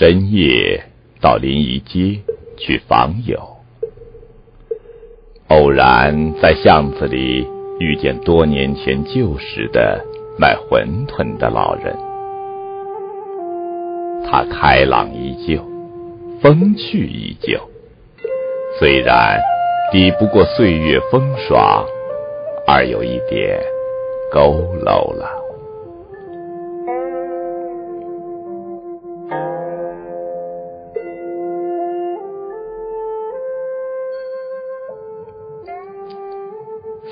深夜到临沂街去访友，偶然在巷子里遇见多年前旧时的卖馄饨的老人。他开朗依旧，风趣依旧，虽然抵不过岁月风霜，而有一点佝偻了。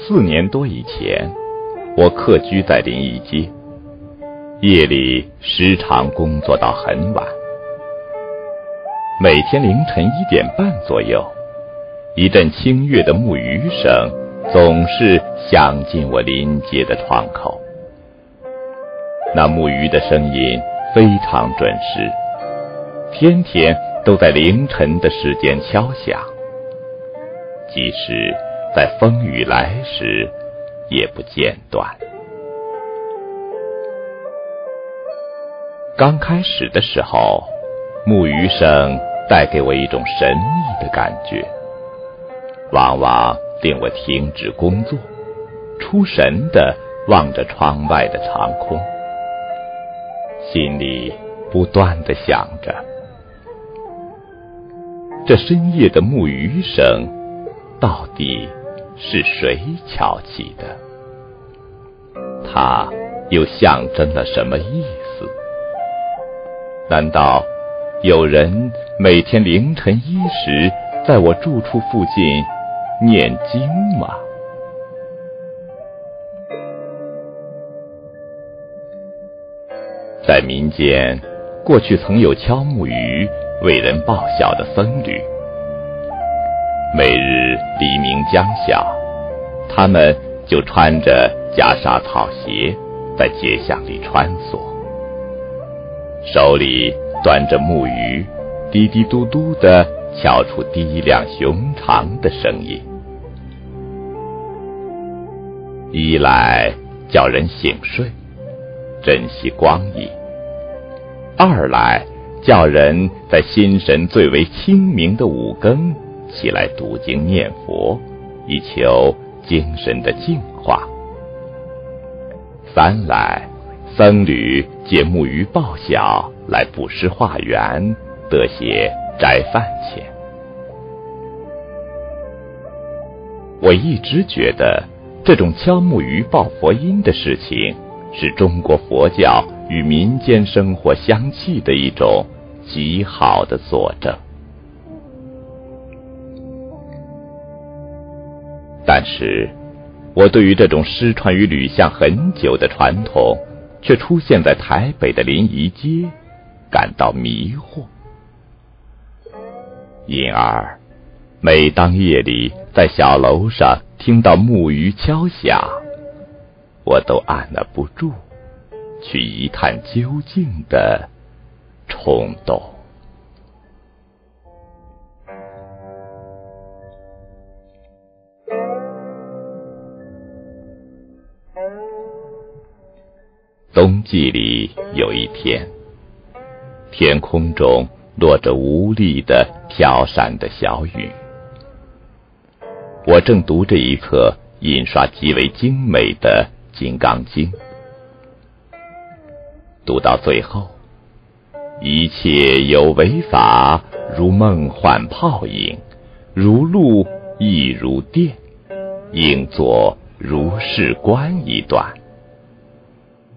四年多以前，我客居在临沂街，夜里时常工作到很晚。每天凌晨一点半左右，一阵清越的木鱼声总是响进我临街的窗口。那木鱼的声音非常准时，天天都在凌晨的时间敲响，即使。在风雨来时，也不间断。刚开始的时候，木鱼声带给我一种神秘的感觉，往往令我停止工作，出神的望着窗外的长空，心里不断的想着：这深夜的木鱼声，到底？是谁敲起的？它又象征了什么意思？难道有人每天凌晨一时在我住处附近念经吗？在民间，过去曾有敲木鱼为人报晓的僧侣。每日黎明将晓，他们就穿着袈裟草鞋，在街巷里穿梭，手里端着木鱼，滴滴嘟嘟的敲出低亮雄长的声音。一来叫人醒睡，珍惜光阴；二来叫人在心神最为清明的五更。起来读经念佛，以求精神的净化。三来，僧侣借木鱼报晓来布施化缘，得些斋饭钱。我一直觉得，这种敲木鱼报佛音的事情，是中国佛教与民间生活相契的一种极好的佐证。但是，我对于这种失传于吕巷很久的传统，却出现在台北的临沂街，感到迷惑。因而，每当夜里在小楼上听到木鱼敲响，我都按捺不住去一探究竟的冲动。冬季里有一天，天空中落着无力的飘散的小雨。我正读着一册印刷极为精美的《金刚经》，读到最后，一切有为法，如梦幻泡影，如露亦如电，应作如是观一段。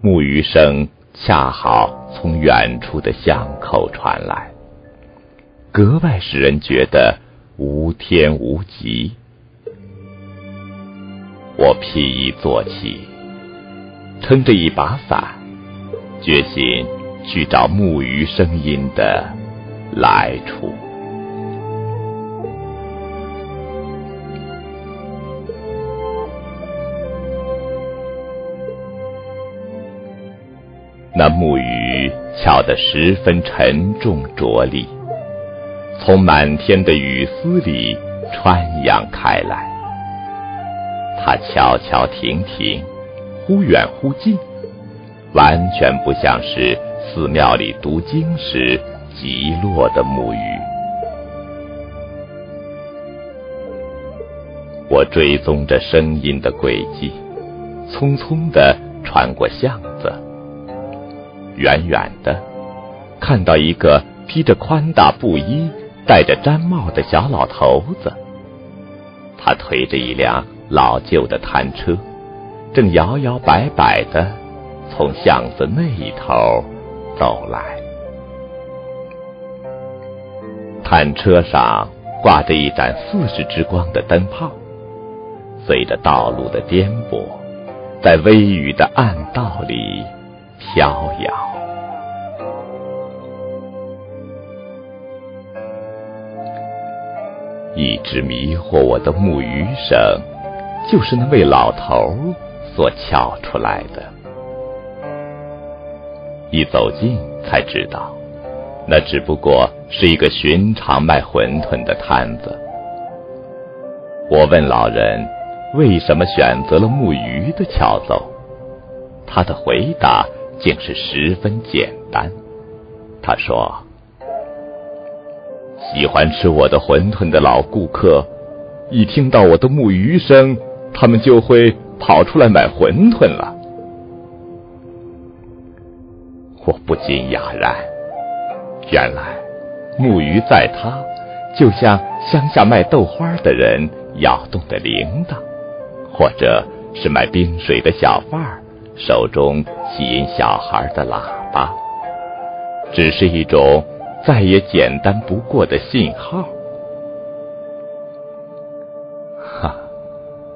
木鱼声恰好从远处的巷口传来，格外使人觉得无天无极。我披衣坐起，撑着一把伞，决心去找木鱼声音的来处。那木鱼敲得十分沉重着力，从满天的雨丝里穿扬开来。它悄悄停停，忽远忽近，完全不像是寺庙里读经时极落的木鱼。我追踪着声音的轨迹，匆匆地穿过巷子，远远的看到一个披着宽大布衣、戴着毡帽的小老头子，他推着一辆老旧的摊车，正摇摇摆摆的从巷子那一头走来。摊车上挂着一盏四十之光的灯泡。随着道路的颠簸，在微雨的暗道里飘摇。一直迷惑我的木鱼声，就是那位老头所敲出来的。一走近才知道，那只不过是一个寻常卖馄饨的摊子。我问老人。为什么选择了木鱼的敲奏？他的回答竟是十分简单。他说：“喜欢吃我的馄饨的老顾客，一听到我的木鱼声，他们就会跑出来买馄饨了。”我不禁哑然。原来木鱼在他，就像乡下卖豆花的人摇动的铃铛。或者是卖冰水的小贩儿手中吸引小孩的喇叭，只是一种再也简单不过的信号。哈，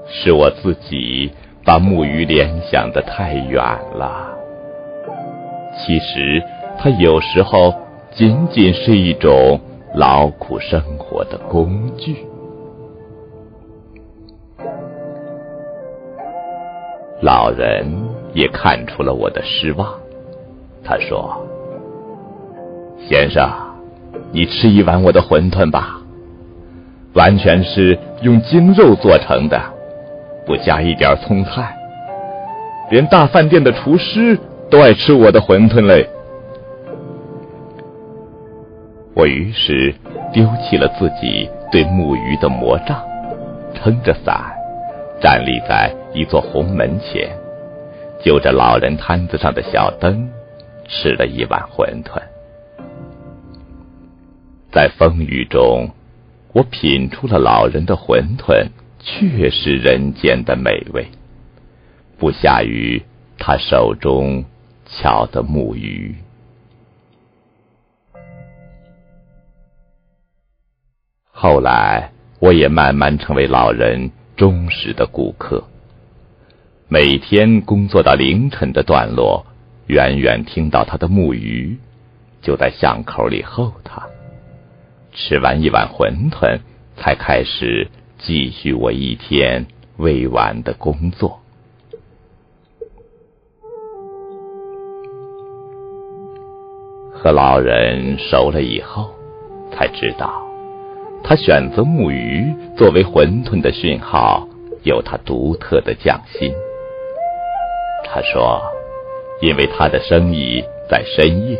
是我自己把木鱼联想的太远了。其实，它有时候仅仅是一种劳苦生活的工具。老人也看出了我的失望，他说：“先生，你吃一碗我的馄饨吧，完全是用精肉做成的，不加一点葱菜，连大饭店的厨师都爱吃我的馄饨嘞。”我于是丢弃了自己对木鱼的魔杖，撑着伞。站立在一座红门前，就着老人摊子上的小灯，吃了一碗馄饨。在风雨中，我品出了老人的馄饨确是人间的美味，不下于他手中巧的木鱼。后来，我也慢慢成为老人。忠实的顾客，每天工作到凌晨的段落，远远听到他的木鱼，就在巷口里候他。吃完一碗馄饨，才开始继续我一天未完的工作。和老人熟了以后，才知道。他选择木鱼作为馄饨的讯号，有他独特的匠心。他说：“因为他的生意在深夜，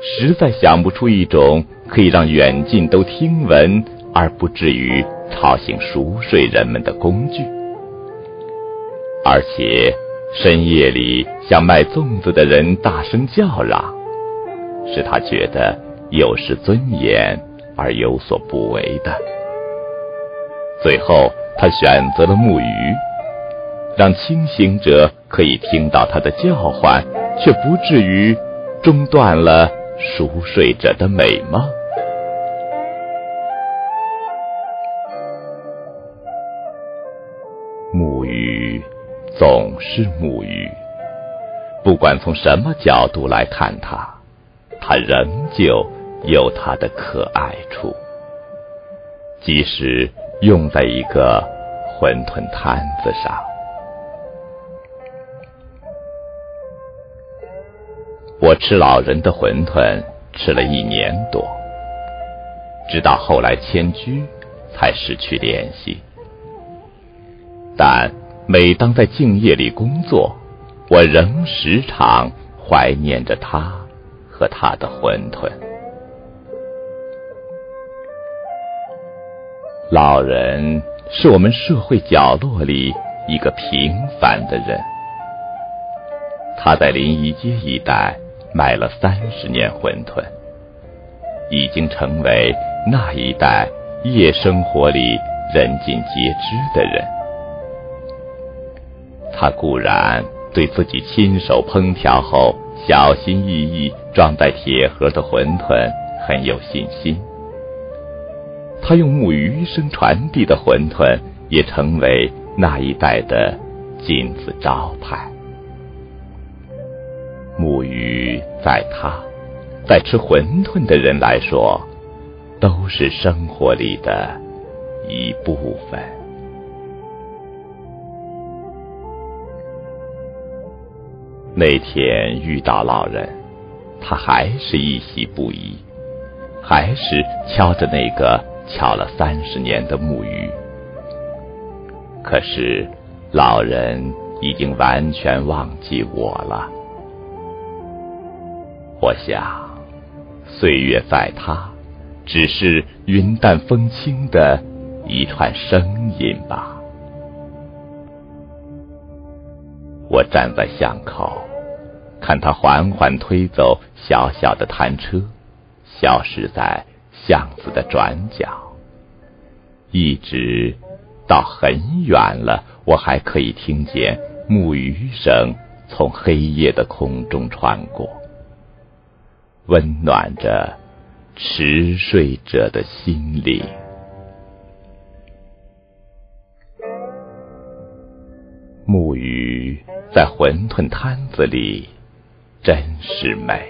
实在想不出一种可以让远近都听闻而不至于吵醒熟睡人们的工具。而且深夜里向卖粽子的人大声叫嚷，使他觉得有失尊严。”而有所不为的。最后，他选择了木鱼，让清醒者可以听到他的叫唤，却不至于中断了熟睡者的美梦。木鱼总是木鱼，不管从什么角度来看它，它仍旧。有它的可爱处，即使用在一个馄饨摊子上。吃老人的馄饨吃了一年多。直到后来迁居才失去联系。但每当在静夜里工作我仍时常怀念着他和他的馄饨。老人是我们社会角落里一个平凡的人。他在临沂街一带卖了三十年馄饨，已经成为那一代夜生活里人尽皆知的人。他固然对自己亲手烹调后小心翼翼装在铁盒的馄饨很有信心。他用木鱼声传递的馄饨，也成为那一代的金字招牌。木鱼在他，在吃馄饨的人来说，都是生活里的一部分。那天遇到老人，他还是一喜不移，还是敲着那个。敲了三十年的木鱼，可是老人已经完全忘记我了。我想，岁月在他，只是云淡风轻的一串声音吧。我站在巷口，看他缓缓推走小小的摊车，消失在。巷子的转角，一直到很远了，我还可以听见木鱼声从黑夜的空中穿过，温暖着迟睡者的心灵。木鱼在馄饨摊子里，真是美，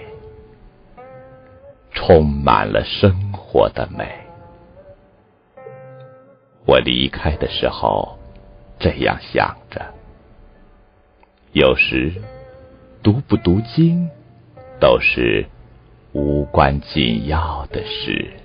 充满了生。活的美，我离开的时候这样想着。有时读不读经，都是无关紧要的事。